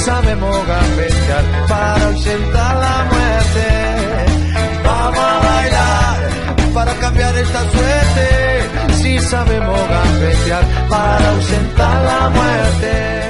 Sabemos gambetear para ausentar la muerte. Vamos a bailar para cambiar esta suerte. Si sabemos gambetear para ausentar la muerte.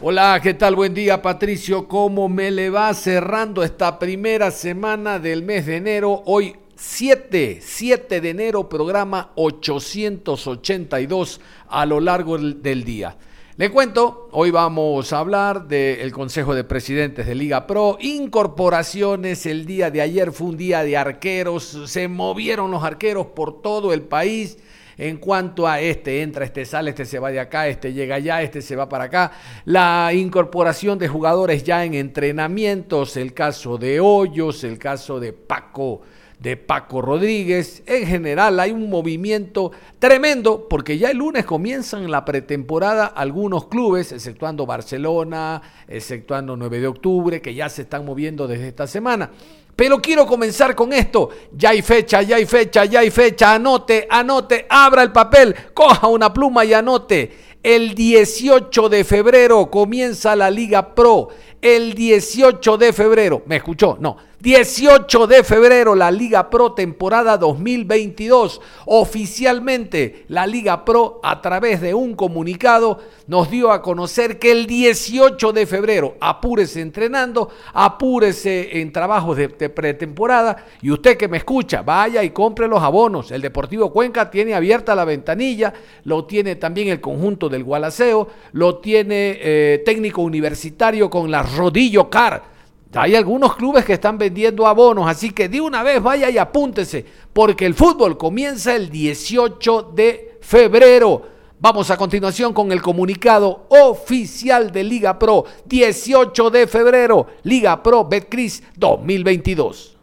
Hola, ¿qué tal? Buen día, Patricio. ¿Cómo me le va cerrando esta primera semana del mes de enero? Hoy 7, 7 de enero, programa 882 a lo largo del día. Le cuento, hoy vamos a hablar del Consejo de Presidentes de Liga Pro, incorporaciones, el día de ayer fue un día de arqueros, se movieron los arqueros por todo el país. En cuanto a este entra, este sale, este se va de acá, este llega allá, este se va para acá, la incorporación de jugadores ya en entrenamientos, el caso de Hoyos, el caso de Paco de Paco Rodríguez. En general hay un movimiento tremendo porque ya el lunes comienzan la pretemporada algunos clubes, exceptuando Barcelona, exceptuando 9 de octubre, que ya se están moviendo desde esta semana. Pero quiero comenzar con esto. Ya hay fecha, ya hay fecha, ya hay fecha. Anote, anote, abra el papel, coja una pluma y anote. El 18 de febrero comienza la Liga Pro. El 18 de febrero, ¿me escuchó? No, 18 de febrero, la Liga Pro temporada 2022. Oficialmente, la Liga Pro, a través de un comunicado, nos dio a conocer que el 18 de febrero, apúrese entrenando, apúrese en trabajos de, pretemporada. Y usted que me escucha, vaya y compre los abonos. El Deportivo Cuenca tiene abierta la ventanilla, lo tiene también el conjunto del Gualaceo, lo tiene eh, técnico universitario con la Rodillo Car hay algunos clubes que están vendiendo abonos, así que de una vez vaya y apúntese, porque el fútbol comienza el 18 de febrero. Vamos a continuación con el comunicado oficial de Liga Pro, 18 de febrero, Liga Pro Betcris 2022.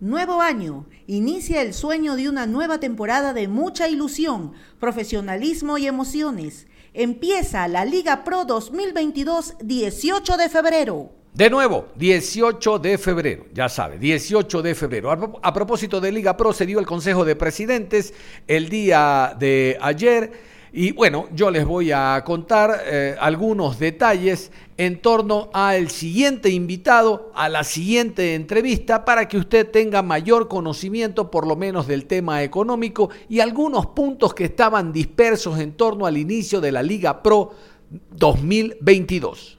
Nuevo año. Inicia el sueño de una nueva temporada de mucha ilusión, profesionalismo y emociones. Empieza la Liga Pro 2022 18 de febrero. De nuevo, 18 de febrero, ya sabe, 18 de febrero. A, propósito de Liga Pro, se dio el Consejo de Presidentes el día de ayer. Y bueno, yo les voy a contar eh, algunos detalles en torno al siguiente invitado, a la siguiente entrevista, para que usted tenga mayor conocimiento por lo menos del tema económico y algunos puntos que estaban dispersos en torno al inicio de la Liga Pro 2022.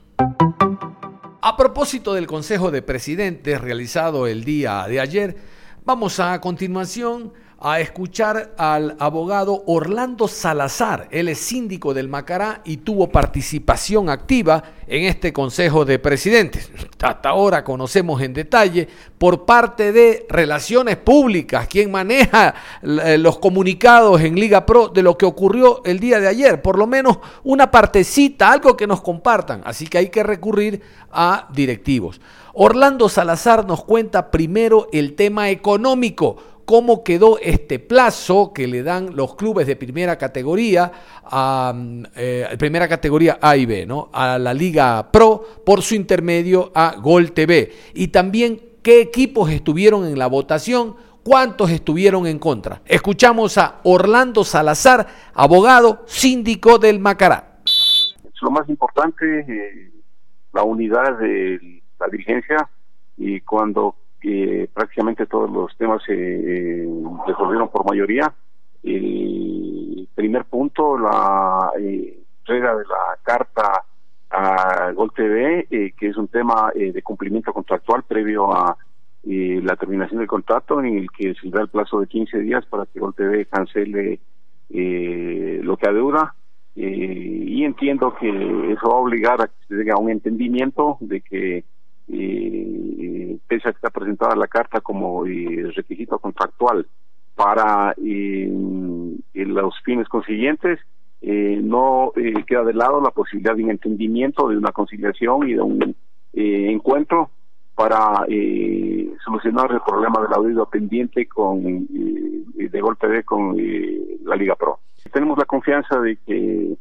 A propósito del Consejo de Presidentes realizado el día de ayer, vamos a continuación a escuchar al abogado Orlando Salazar. Él es síndico del Macará y tuvo participación activa en este Consejo de Presidentes. Hasta ahora conocemos en detalle por parte de Relaciones Públicas, quien maneja eh, los comunicados en Liga Pro de lo que ocurrió el día de ayer. Por lo menos una partecita, algo que nos compartan. Así que hay que recurrir a directivos. Orlando Salazar nos cuenta primero el tema económico cómo quedó este plazo que le dan los clubes de primera categoría, a, eh, primera categoría A y B, ¿no? a la Liga Pro por su intermedio a Gol TV. Y también qué equipos estuvieron en la votación, cuántos estuvieron en contra. Escuchamos a Orlando Salazar, abogado síndico del Macará. Lo más importante, eh, la unidad de la dirigencia y cuando que prácticamente todos los temas se eh, resolvieron por mayoría. El primer punto, la eh, entrega de la carta a Gol TV, eh, que es un tema de cumplimiento contractual previo a la terminación del contrato, en el que se da el plazo de 15 días para que Gol TV cancele lo que adeuda. y entiendo que eso va a obligar a que se llegue a un entendimiento de que pese a que está presentada la carta como requisito contractual para los fines consiguientes, no queda de lado la posibilidad de un entendimiento, de una conciliación y de un encuentro para eh, solucionar el problema de la deuda pendiente con eh, de golpe de con eh, la Liga Pro. Tenemos la confianza de que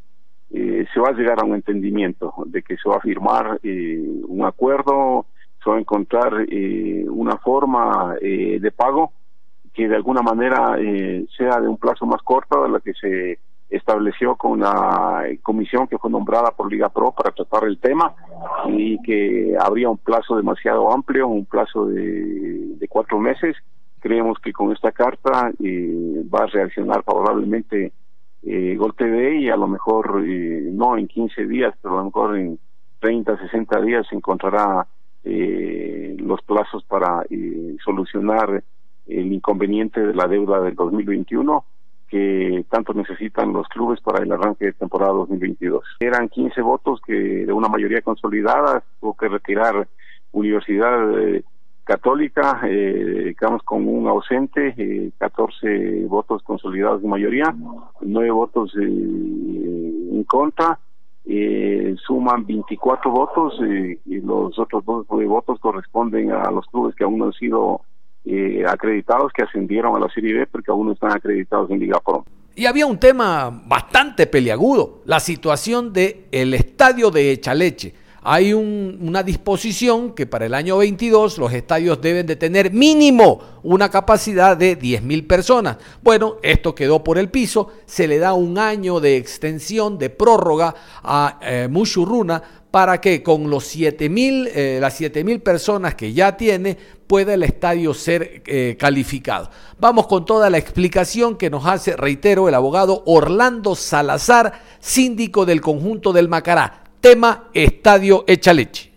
se va a llegar a un entendimiento, de que se va a firmar un acuerdo, encontrar una forma de pago que de alguna manera sea de un plazo más corto de la que se estableció con la comisión que fue nombrada por Liga Pro para tratar el tema y que habría un plazo demasiado amplio, un plazo de, cuatro meses. Creemos que con esta carta eh, va a reaccionar favorablemente eh, Gol TV y a lo mejor eh, no en 15 días, pero a lo mejor en 30, 60 días se encontrará eh, los plazos para solucionar el inconveniente de la deuda del 2021 que tanto necesitan los clubes para el arranque de temporada 2022. Eran 15 votos que de una mayoría consolidada tuvo que retirar Universidad eh, Católica, eh, quedamos con un ausente, eh, 14 votos consolidados de mayoría, 9 votos eh, en contra, eh, suman 24 votos y los otros dos votos corresponden a los clubes que aún no han sido eh, acreditados que ascendieron a la Serie B porque aún no están acreditados en Liga Pro. Y había un tema bastante peliagudo, la situación del el estadio de Echaleche. Hay una disposición que para el año 22 los estadios deben de tener mínimo una capacidad de 10.000 personas. Bueno, esto quedó por el piso, se le da un año de extensión, de prórroga a eh, Mushuruna para que con los 7000, eh, las 7000 personas que ya tiene, pueda el estadio ser eh, calificado. Vamos con toda la explicación que nos hace, reitero, el abogado Orlando Salazar, síndico del conjunto del Macará. Tema Estadio Echaleche.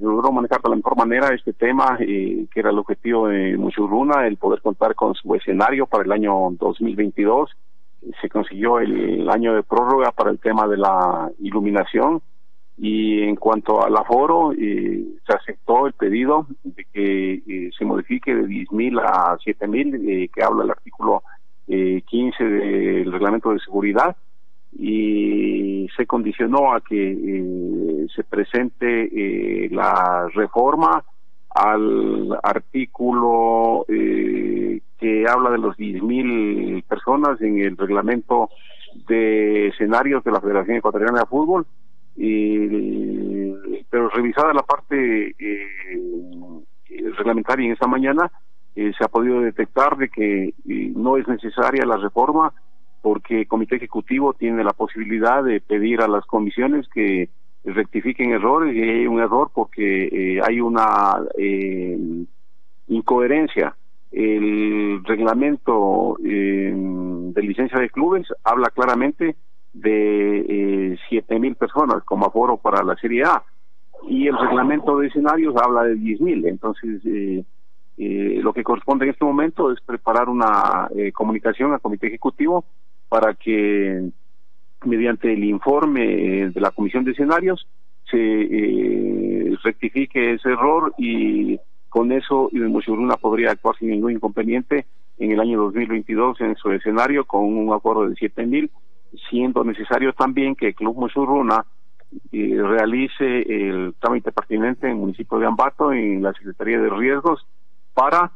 Logró manejar de la mejor manera este tema, eh, que era el objetivo de Muchurruna, el poder contar con su escenario para el año 2022. Se consiguió el año de prórroga para el tema de la iluminación y en cuanto al aforo, eh, se aceptó el pedido de que eh, se modifique de 10.000 a 7.000, eh, que habla el artículo eh, 15 del reglamento de seguridad, y se condicionó a que eh, se presente la reforma al artículo que habla de los 10.000 personas en el reglamento de escenarios de la Federación Ecuatoriana de Fútbol. Eh, pero revisada la parte eh, reglamentaria en esta mañana, eh, se ha podido detectar de que eh, no es necesaria la reforma porque el Comité Ejecutivo tiene la posibilidad de pedir a las comisiones que rectifiquen errores y hay un error porque eh, hay una incoherencia. El reglamento de licencia de clubes habla claramente de eh, siete mil personas como aforo para la Serie A y el reglamento de escenarios habla de diez mil entonces eh, eh, lo que corresponde en este momento es preparar una eh, comunicación al comité ejecutivo para que mediante el informe de la comisión de escenarios se eh, rectifique ese error y con eso Muchuruna podría actuar sin ningún inconveniente en el año 2022 en su escenario con un acuerdo de siete mil siendo necesario también que el Club Musurruna eh, realice el trámite pertinente en el municipio de Ambato, en la Secretaría de Riesgos, para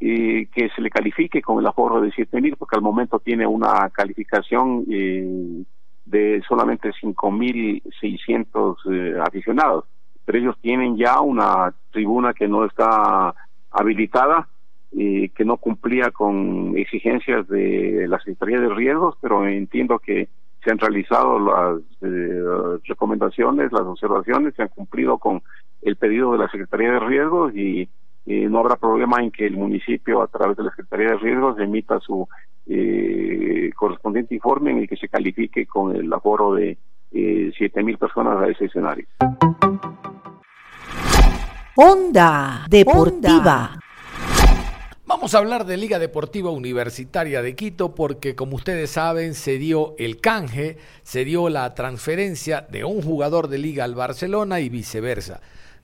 eh, que se le califique con el aforo de siete mil, porque al momento tiene una calificación eh, de solamente cinco mil seiscientos eh, aficionados, pero ellos tienen ya una tribuna que no está habilitada eh, que no cumplía con exigencias de la Secretaría de Riesgos, pero entiendo que se han realizado las eh, recomendaciones, las observaciones, se han cumplido con el pedido de la Secretaría de Riesgos y eh, no habrá problema en que el municipio, a través de la Secretaría de Riesgos, emita su eh, correspondiente informe en el que se califique con el aforo de siete mil personas a ese escenario. Onda Deportiva. Vamos a hablar de Liga Deportiva Universitaria de Quito porque como ustedes saben se dio el canje, se dio la transferencia de un jugador de liga al Barcelona y viceversa.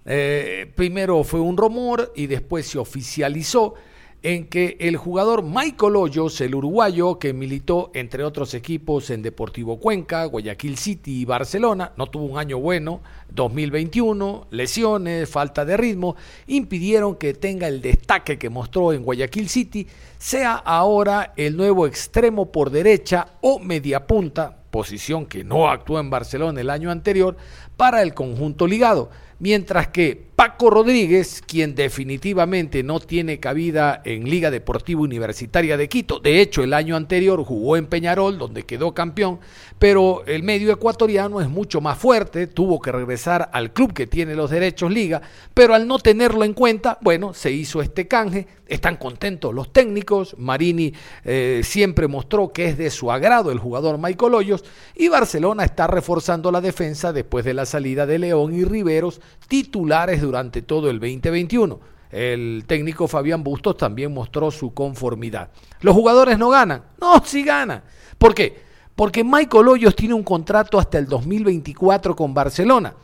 Eh, primero fue un rumor y después se oficializó en que el jugador Michael Hoyos, el uruguayo que militó entre otros equipos en Deportivo Cuenca, Guayaquil City y Barcelona, no tuvo un año bueno, 2021, lesiones, falta de ritmo, impidieron que tenga el destaque que mostró en Guayaquil City, sea ahora el nuevo extremo por derecha o media punta, posición que no actuó en Barcelona el año anterior, para el conjunto ligado mientras que Paco Rodríguez, quien definitivamente no tiene cabida en Liga Deportiva Universitaria de Quito, de hecho el año anterior jugó en Peñarol, donde quedó campeón, pero el medio ecuatoriano es mucho más fuerte, tuvo que regresar al club que tiene los derechos Liga, pero al no tenerlo en cuenta, bueno, se hizo este canje, están contentos los técnicos, Marini eh, siempre mostró que es de su agrado el jugador Michael Hoyos, y Barcelona está reforzando la defensa después de la salida de León y Riveros, titulares durante todo el 2021. El técnico Fabián Bustos también mostró su conformidad. ¿Los jugadores no ganan? No, sí ganan. ¿Por qué? Porque Michael Hoyos tiene un contrato hasta el 2024 con Barcelona,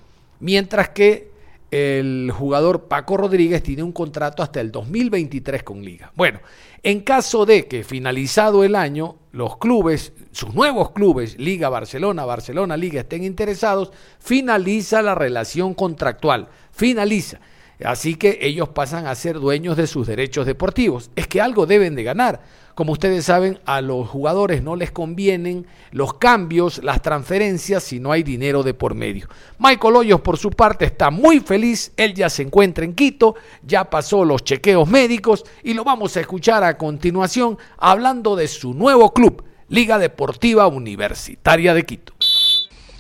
mientras que el jugador Paco Rodríguez tiene un contrato hasta el 2023 con Liga. Bueno, en caso de que finalizado el año los clubes, sus nuevos clubes, Liga Barcelona, Barcelona Liga, estén interesados, finaliza la relación contractual, finaliza. Así que ellos pasan a ser dueños de sus derechos deportivos. Es que algo deben de ganar. Como ustedes saben, a los jugadores no les convienen los cambios, las transferencias, si no hay dinero de por medio. Michael Hoyos, por su parte, está muy feliz. Él ya se encuentra en Quito, ya pasó los chequeos médicos y lo vamos a escuchar a continuación hablando de su nuevo club, Liga Deportiva Universitaria de Quito.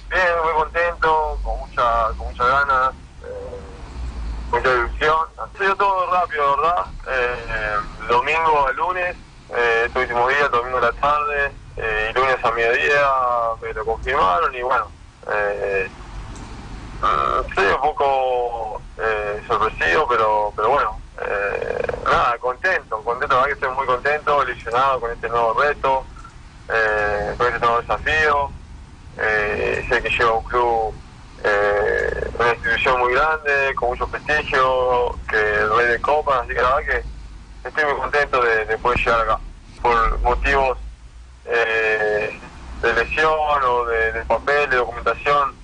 Bien, muy contento, con mucha, con mucha ganas, eh, mucha ilusión. Ha sido todo rápido, ¿verdad? Eh, domingo a lunes eh, este último día, domingo a la tarde, eh, y lunes a mediodía me lo confirmaron y bueno, eh, mm, estoy un poco eh, sorpresivo, pero pero bueno, eh, nada, contento, contento, verdad que estoy muy contento, ilusionado con este nuevo reto, con este nuevo desafío, sé que lleva un club, una institución muy grande, con mucho prestigio, que es rey de copas, así que la verdad que estoy muy contento de, de poder llegar acá. Por motivos eh, de lesión o de, de, papel, de documentación,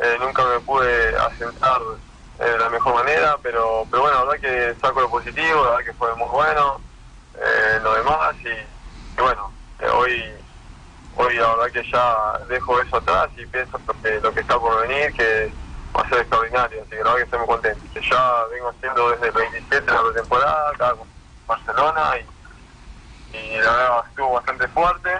eh, nunca me pude asentar de la mejor manera, pero, pero bueno, la verdad que saco lo positivo, la verdad que fue muy bueno, eh, lo demás, y, bueno, eh, hoy hoy la verdad que ya dejo eso atrás y pienso que, lo que está por venir, que va a ser extraordinario, así que la verdad que estoy muy contento. Ya vengo haciendo desde el 27 la pretemporada, acá Barcelona y, la verdad estuvo bastante fuerte.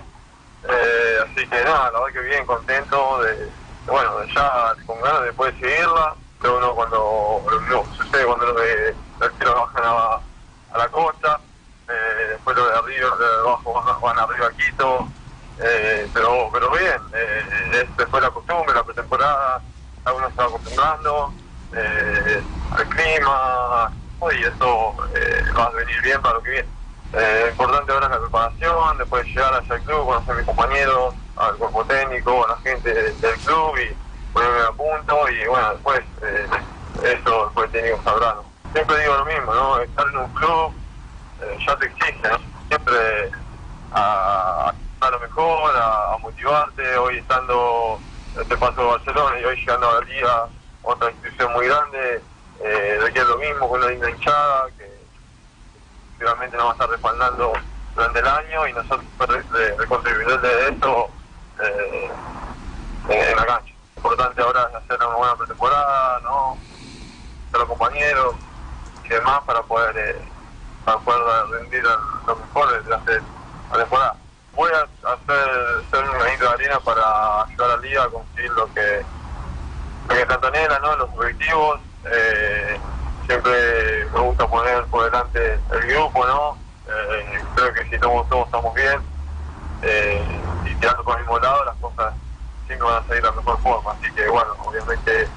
Eh, así que nada, la verdad que bien contento de, bueno, ya con ganas de poder seguirla. Pero uno cuando no, sucede cuando los de los tiros bajan a, la costa, eh, después los de arriba, de abajo van, arriba a Quito. Eh, pero pero bien, eh, este fue la costumbre, la pretemporada, algunos se va acostumbrando eh, al clima, y eso eh, va a venir bien para lo que viene. Eh, importante ahora es la preparación, después llegar hacia el club, conocer a mis compañeros, al cuerpo técnico, a la gente del club y ponerme a punto y bueno, después eh, eso después técnico sabrá. ¿no? Siempre digo lo mismo, ¿no? Estar en un club eh, ya te exige, ¿no? Siempre a, a lo mejor, a, a, motivarte, hoy estando este paso de Barcelona y hoy llegando a la otra institución muy grande, eh, de que es lo mismo con una linda hinchada que realmente nos va a estar respaldando durante el año y nosotros de, de contribuir de eso eh, en, la cancha. Lo importante ahora es hacer una buena pretemporada, ¿no? Los compañeros y demás para poder, eh, para poder rendir lo mejor durante la temporada. Voy a hacer, un granito de arena para ayudar a la liga a conseguir lo que, lo que tanto anhela, ¿no? Los objetivos. Eh, siempre me gusta poner por delante el grupo, ¿no? Eh, creo que si todos, todos estamos bien eh, y tirando por el mismo lado, las cosas siempre van a salir de la mejor forma. Así que, bueno, obviamente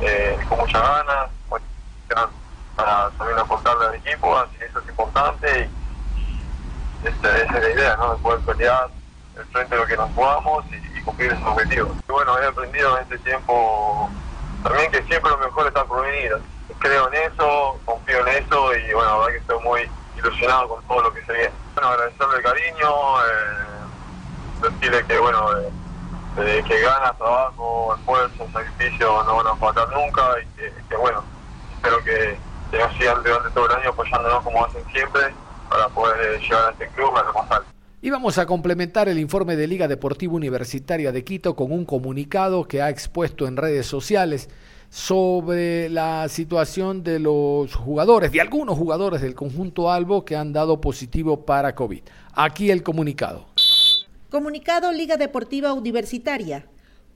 eh, con muchas ganas, para también aportarle al equipo, así que eso es importante y esa, esa es la idea, ¿no? De poder pelear el frente de lo que nos jugamos y, y cumplir esos objetivos. Y bueno, he aprendido en este tiempo también que siempre lo mejor está por venir, creo en eso, confío en eso y bueno, la verdad que estoy muy ilusionado con todo lo que se viene. Bueno, agradecerle el cariño, eh, decirle que bueno, que ganas, trabajo, esfuerzo, sacrificio no van a faltar nunca y que, bueno, espero que, que nos sigan durante todo el año apoyándonos como hacen siempre para poder llegar a este club a lo más alto. Y vamos a complementar el informe de Liga Deportiva Universitaria de Quito con un comunicado que ha expuesto en redes sociales sobre la situación de los jugadores, de algunos jugadores del conjunto Albo que han dado positivo para COVID. Aquí el comunicado. Comunicado Liga Deportiva Universitaria.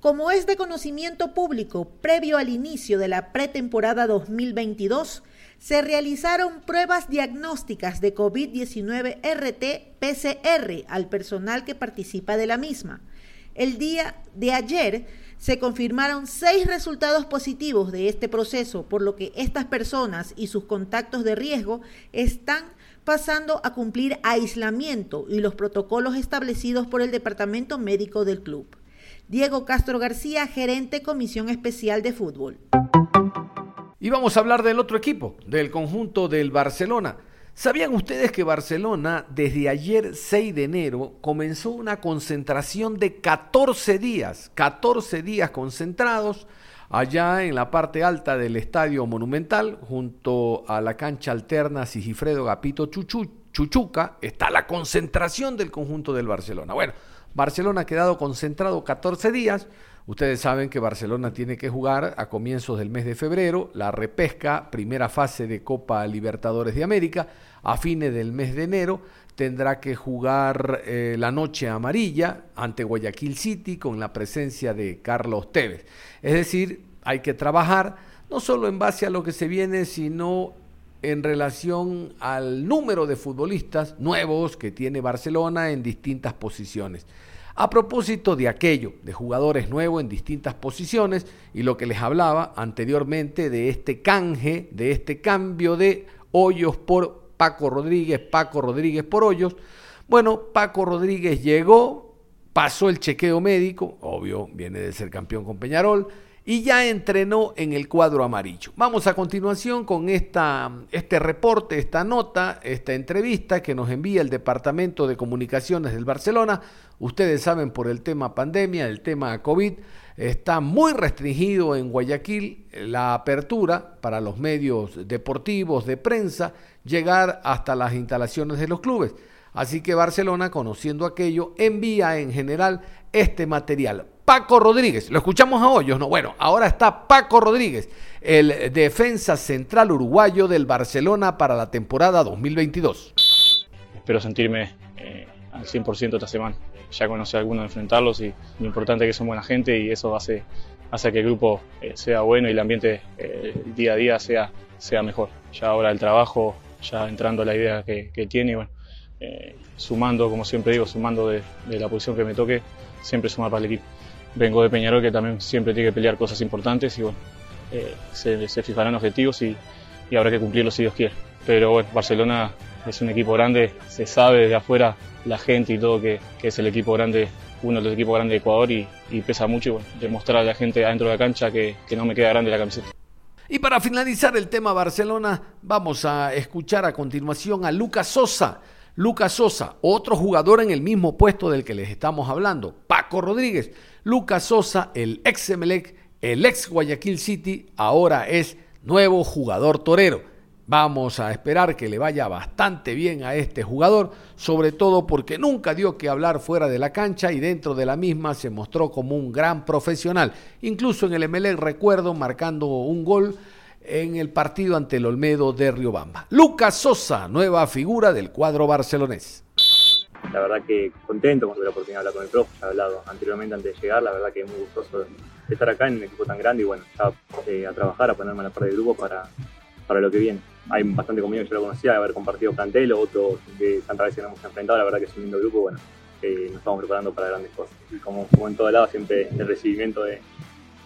Como es de conocimiento público, previo al inicio de la pretemporada 2022, se realizaron pruebas diagnósticas de COVID-19 RT-PCR al personal que participa de la misma. El día de ayer se confirmaron seis resultados positivos de este proceso, por lo que estas personas y sus contactos de riesgo están pasando a cumplir aislamiento y los protocolos establecidos por el Departamento Médico del club. Diego Castro García, gerente Comisión Especial de Fútbol. Y vamos a hablar del otro equipo, del conjunto del Barcelona. ¿Sabían ustedes que Barcelona desde ayer 6 de enero comenzó una concentración de 14 días, 14 días concentrados allá en la parte alta del Estadio Monumental, junto a la cancha alterna Sigifredo Gapito Chuchuca, está la concentración del conjunto del Barcelona. Bueno, Barcelona ha quedado concentrado 14 días. Ustedes saben que Barcelona tiene que jugar a comienzos del mes de febrero la repesca, primera fase de Copa Libertadores de América. A fines del mes de enero tendrá que jugar eh, la noche amarilla ante Guayaquil City con la presencia de Carlos Tevez. Es decir, hay que trabajar no solo en base a lo que se viene, sino en relación al número de futbolistas nuevos que tiene Barcelona en distintas posiciones. A propósito de aquello, de jugadores nuevos en distintas posiciones y lo que les hablaba anteriormente de este canje, de este cambio de Hoyos por Paco Rodríguez, Paco Rodríguez por Hoyos. Bueno, Paco Rodríguez llegó, pasó el chequeo médico, obvio, viene de ser campeón con Peñarol, y ya entrenó en el cuadro amarillo. Vamos a continuación con esta, este reporte, esta nota, esta entrevista que nos envía el Departamento de Comunicaciones del Barcelona. Ustedes saben por el tema pandemia, el tema COVID, está muy restringido en Guayaquil la apertura para los medios deportivos, de prensa, llegar hasta las instalaciones de los clubes. Así que Barcelona, conociendo aquello, envía en general este material. Paco Rodríguez, lo escuchamos a hoyos, ¿no? Bueno, ahora está Paco Rodríguez, el defensa central uruguayo del Barcelona para la temporada 2022. Espero sentirme eh, al 100% esta semana. Ya conocí a algunos de enfrentarlos y lo importante es que son buena gente y eso hace, hace que el grupo eh, sea bueno y el ambiente eh, día a día sea, sea mejor. Ya ahora el trabajo, ya entrando a la idea que, tiene y sumando, como siempre digo, sumando de, de la posición que me toque, siempre sumar para el equipo vengo de Peñarol que también siempre tiene que pelear cosas importantes y bueno, eh, se, fijarán objetivos y, habrá que cumplirlos si Dios quiere. Pero bueno, Barcelona es un equipo grande, se sabe desde afuera la gente y todo que, es el equipo grande, uno de los equipos grandes de Ecuador y, pesa mucho y demostrar a la gente adentro de la cancha que, que no me queda grande la camiseta. Y para finalizar el tema Barcelona, vamos a escuchar a continuación a Lucas Sosa. Lucas Sosa, otro jugador en el mismo puesto del que les estamos hablando, Paco Rodríguez Lucas Sosa, el ex Emelec, el ex Guayaquil City, ahora es nuevo jugador torero. Vamos a esperar que le vaya bastante bien a este jugador, sobre todo porque nunca dio que hablar fuera de la cancha y dentro de la misma se mostró como un gran profesional. Incluso en el Emelec recuerdo marcando un gol en el partido ante el Olmedo de Riobamba. Lucas Sosa, nueva figura del cuadro barcelonés la verdad que contento con la oportunidad de hablar con el profe, ya he hablado anteriormente antes de llegar, la verdad que muy gustoso de estar acá en un equipo tan grande y bueno, ya eh, a trabajar, a ponerme a la parte del grupo para, para lo que viene. Hay bastante conmigo que yo lo conocía, haber compartido plantel, otros que tantas veces nos hemos enfrentado, la verdad que es un lindo grupo, bueno, eh, nos estamos preparando para grandes cosas. Y como, como en todo lado, siempre el recibimiento es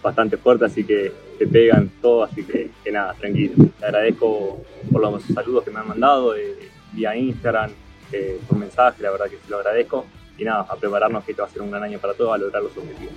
bastante fuerte, así que te pegan todo, así que, nada, tranquilo. Le agradezco por los saludos que me han mandado eh, vía Instagram, eh, por mensaje, la verdad que se lo agradezco. Y nada, a prepararnos que este va a ser un gran año para todos, a lograr los objetivos.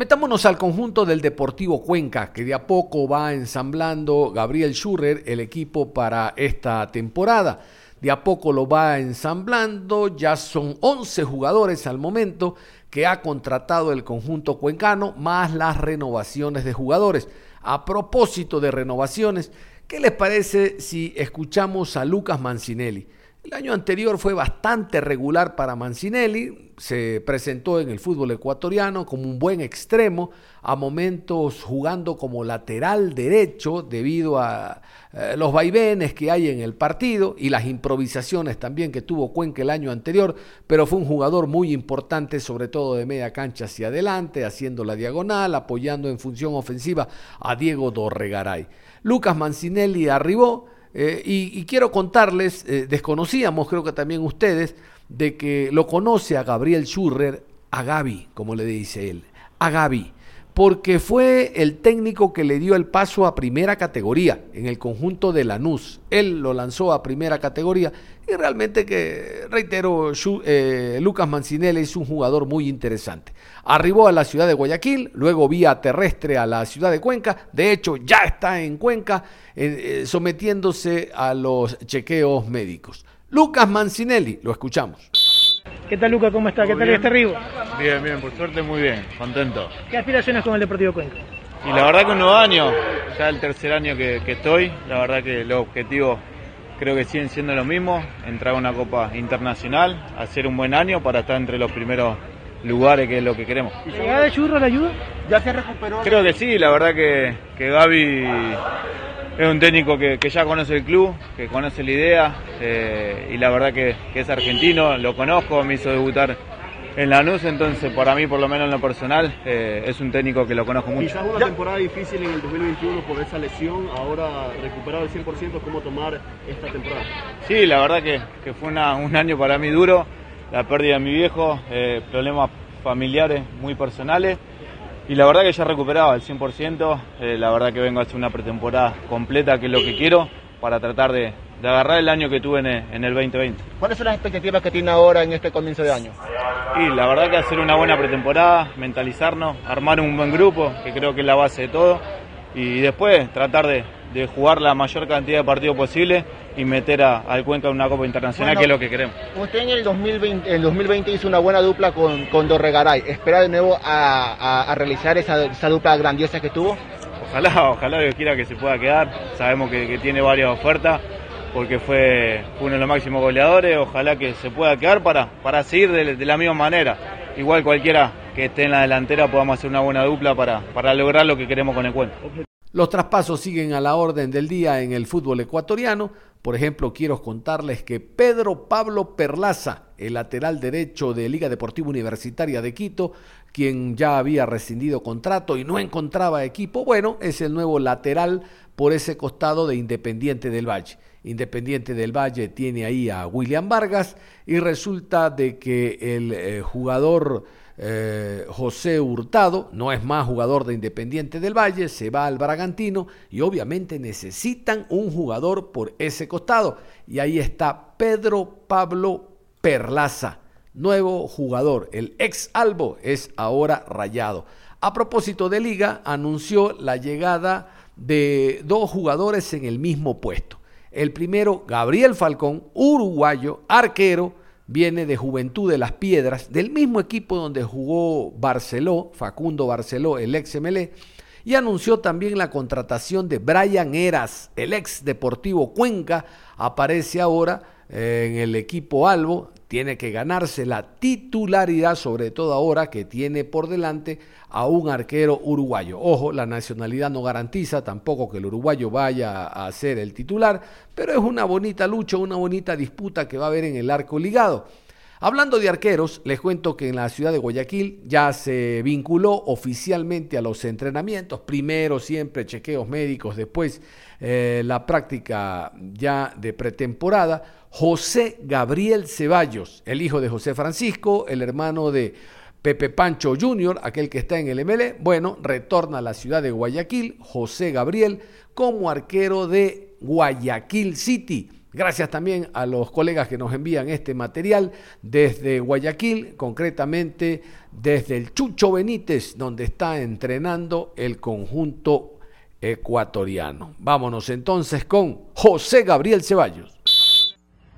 Metámonos al conjunto del Deportivo Cuenca, que de a poco va ensamblando Gabriel Schurrer el equipo para esta temporada. De a poco lo va ensamblando, ya son 11 jugadores al momento que ha contratado el conjunto cuencano, más las renovaciones de jugadores. A propósito de renovaciones, ¿qué les parece si escuchamos a Lucas Mancinelli? El año anterior fue bastante regular para Mancinelli, se presentó en el fútbol ecuatoriano como un buen extremo, a momentos jugando como lateral derecho debido a eh, los vaivenes que hay en el partido y las improvisaciones también que tuvo Cuenca el año anterior, pero fue un jugador muy importante, sobre todo de media cancha hacia adelante, haciendo la diagonal, apoyando en función ofensiva a Diego Dorregaray. Lucas Mancinelli arribó eh, y, quiero contarles, eh, desconocíamos, creo que también ustedes, de que lo conoce a Gabriel Schurrer, a Gaby, como le dice él, a Gaby, porque fue el técnico que le dio el paso a primera categoría en el conjunto de Lanús. Él lo lanzó a primera categoría y realmente que, reitero, eh, Lucas Mancinelli es un jugador muy interesante. Arribó a la ciudad de Guayaquil, luego vía terrestre a la ciudad de Cuenca, de hecho ya está en Cuenca eh, sometiéndose a los chequeos médicos. Lucas Mancinelli, lo escuchamos. ¿Qué tal Lucas? ¿Cómo está? ¿Qué tal este Río? Bien, bien, por suerte muy bien, contento. ¿Qué aspiraciones con el Deportivo Cuenca? Y la verdad que un nuevo año, ya el tercer año que, que estoy, la verdad que los objetivos creo que siguen siendo los mismos, entrar a una Copa Internacional, hacer un buen año para estar entre los primeros lugares, que es lo que queremos. ¿La llegada de Churro la ayuda? ¿Ya se recuperó? Creo que sí, la verdad que, que Gaby es un técnico que, ya conoce el club, que conoce la idea eh, y la verdad que, es argentino, lo conozco, me hizo debutar en Lanús, entonces para mí, por lo menos en lo personal, eh, es un técnico que lo conozco mucho. Quizás una temporada difícil en el 2021 por esa lesión, ahora recuperado el 100%, ¿cómo tomar esta temporada? Sí, la verdad que, fue un año para mí duro, la pérdida de mi viejo, eh, problemas familiares muy personales y la verdad que ya recuperado al 100%, eh, la verdad que vengo a hacer una pretemporada completa, que es lo que quiero, para tratar de, agarrar el año que tuve en el, 2020. ¿Cuáles son las expectativas que tiene ahora en este comienzo de año? Y la verdad que hacer una buena pretemporada, mentalizarnos, armar un buen grupo, que creo que es la base de todo, y después tratar de, de jugar la mayor cantidad de partidos posible y meter a, al Cuenca en una Copa Internacional, que es lo que queremos. Usted en el 2020, el 2020 hizo una buena dupla con, con Dorregaray. ¿Espera de nuevo a, realizar esa, esa, dupla grandiosa que tuvo? Ojalá, ojalá Dios quiera que se pueda quedar. Sabemos que, tiene varias ofertas porque fue, uno de los máximos goleadores. Ojalá que se pueda quedar para, para seguir de, la misma manera. Igual cualquiera que esté en la delantera podamos hacer una buena dupla para, para lograr lo que queremos con el cuento. Los traspasos siguen a la orden del día en el fútbol ecuatoriano. Por ejemplo, quiero contarles que Pedro Pablo Perlaza, el lateral derecho de Liga Deportiva Universitaria de Quito, quien ya había rescindido contrato y no encontraba equipo, bueno, es el nuevo lateral por ese costado de Independiente del Valle. Independiente del Valle tiene ahí a William Vargas y resulta de que el eh, jugador eh, José Hurtado no es más jugador de Independiente del Valle, se va al Bragantino y obviamente necesitan un jugador por ese costado. Y ahí está Pedro Pablo Perlaza, nuevo jugador. El ex Albo es ahora rayado. A propósito de liga, anunció la llegada de dos jugadores en el mismo puesto. El primero, Gabriel Falcón, uruguayo, arquero, viene de Juventud de las Piedras, del mismo equipo donde jugó Barceló, Facundo Barceló, el ex MLE, y anunció también la contratación de Brian Eras, el ex Deportivo Cuenca, aparece ahora eh, en el equipo Albo, tiene que ganarse la titularidad, sobre todo ahora que tiene por delante a un arquero uruguayo. Ojo, la nacionalidad no garantiza tampoco que el uruguayo vaya a ser el titular, pero es una bonita lucha, una bonita disputa que va a haber en el arco ligado. Hablando de arqueros, les cuento que en la ciudad de Guayaquil ya se vinculó oficialmente a los entrenamientos, primero siempre chequeos médicos, después eh, la práctica ya de pretemporada. José Gabriel Ceballos, el hijo de José Francisco, el hermano de Pepe Pancho Jr., aquel que está en el ML, bueno, retorna a la ciudad de Guayaquil, José Gabriel, como arquero de Guayaquil City Gracias también a los colegas que nos envían este material desde Guayaquil, concretamente desde el Chucho Benítez, donde está entrenando el conjunto ecuatoriano. Vámonos entonces con José Gabriel Ceballos.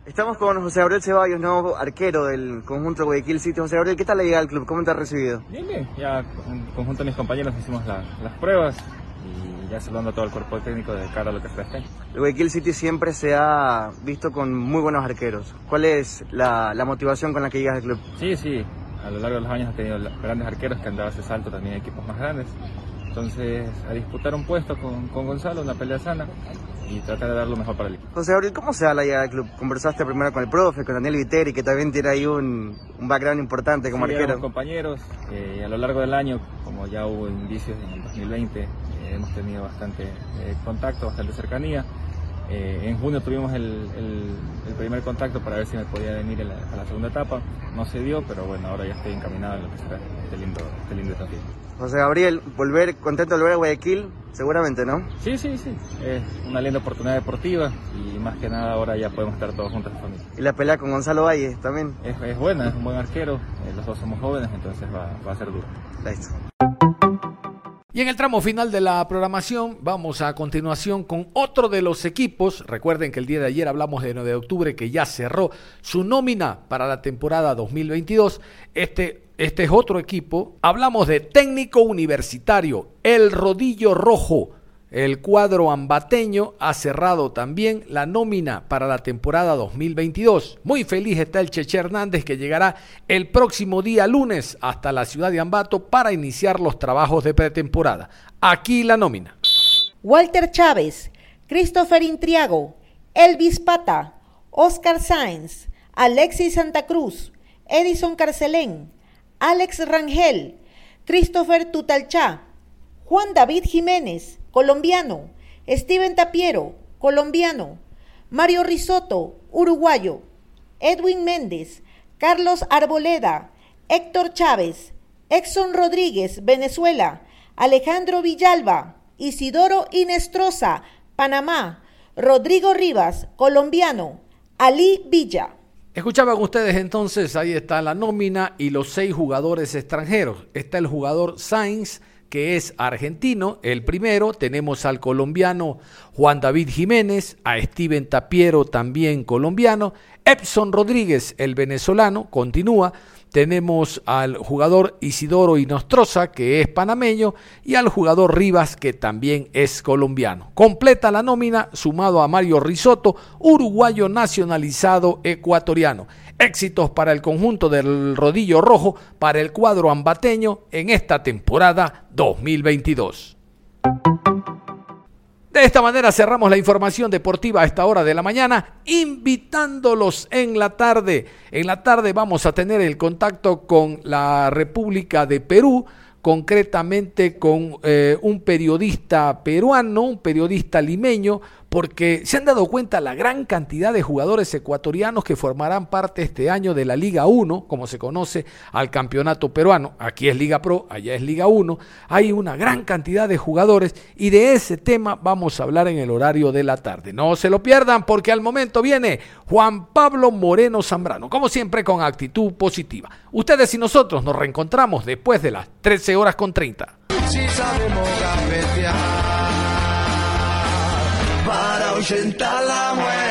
Estamos con José Gabriel Ceballos, nuevo arquero del conjunto Guayaquil City. José Gabriel, ¿qué tal la llegada al club? ¿Cómo te has recibido? Bien, bien. Ya en conjunto de mis compañeros hicimos las pruebas y ya saludando a todo el cuerpo técnico de cara a lo que fue este El Guayaquil City siempre se ha visto con muy buenos arqueros. ¿Cuál es la, la motivación con la que llegas al club? Sí, sí. A lo largo de los años ha tenido grandes arqueros que han dado ese salto también a equipos más grandes. Entonces, a disputar un puesto con, con Gonzalo, una pelea sana y tratar de dar lo mejor para el equipo. José Gabriel, ¿cómo se da la llegada al club? Conversaste primero con el profe, con Daniel Viteri, que también tiene ahí un, un background importante como sí, arquero. compañeros, eh, a lo largo del año, como ya hubo indicios en el 2020, eh, hemos tenido bastante eh, contacto, bastante cercanía. Eh, en junio tuvimos el, el, el, primer contacto para ver si me podía venir a la, a la, segunda etapa. No se dio, pero bueno, ahora ya estoy encaminado en lo que será este lindo, este lindo desafío. José Gabriel, volver, contento de volver a Guayaquil, seguramente, ¿no? Sí, sí, sí. Es una linda oportunidad deportiva y más que nada ahora ya podemos estar todos juntos en familia. ¿Y la pelea con Gonzalo Valle también? Es, es buena, es un buen arquero, eh, los dos somos jóvenes, entonces va, va a ser duro. Listo. Y en el tramo final de la programación vamos a continuación con otro de los equipos. Recuerden que el día de ayer hablamos de 9 de octubre que ya cerró su nómina para la temporada 2022. Este, este es otro equipo. Hablamos de técnico universitario, el rodillo rojo. El cuadro ambateño ha cerrado también la nómina para la temporada 2022. Muy feliz está el Cheche Hernández que llegará el próximo día lunes hasta la ciudad de Ambato para iniciar los trabajos de pretemporada. Aquí la nómina. Walter Chávez, Christopher Intriago, Elvis Pata, Oscar Sáenz, Alexis Santa Cruz, Edison Carcelén, Alex Rangel, Christopher Tutalchá, Juan David Jiménez, colombiano, Steven Tapiero, colombiano, Mario Risotto, uruguayo, Edwin Méndez, Carlos Arboleda, Héctor Chávez, Exxon Rodríguez, Venezuela, Alejandro Villalba, Isidoro Inestrosa, Panamá, Rodrigo Rivas, colombiano, Ali Villa. Escuchaban ustedes entonces, ahí está la nómina y los seis jugadores extranjeros. Está el jugador Sainz, que es argentino, el primero. Tenemos al colombiano Juan David Jiménez, a Steven Tapiero, también colombiano. Epson Rodríguez, el venezolano, continúa. Tenemos al jugador Isidoro Inostroza, que es panameño, y al jugador Rivas, que también es colombiano. Completa la nómina sumado a Mario Risotto, uruguayo nacionalizado ecuatoriano. Éxitos para el conjunto del Rodillo Rojo, para el cuadro ambateño en esta temporada 2022. De esta manera cerramos la información deportiva a esta hora de la mañana, invitándolos en la tarde. En la tarde vamos a tener el contacto con la República de Perú, concretamente con eh, un periodista peruano, un periodista limeño, porque se han dado cuenta la gran cantidad de jugadores ecuatorianos que formarán parte este año de la Liga 1, como se conoce al campeonato peruano. Aquí es Liga Pro, allá es Liga 1. Hay una gran cantidad de jugadores y de ese tema vamos a hablar en el horario de la tarde. No se lo pierdan porque al momento viene Juan Pablo Moreno Zambrano, como siempre con actitud positiva. Ustedes y nosotros nos reencontramos después de las 13 horas con 30. Si sabemos ahuyentar la muerte.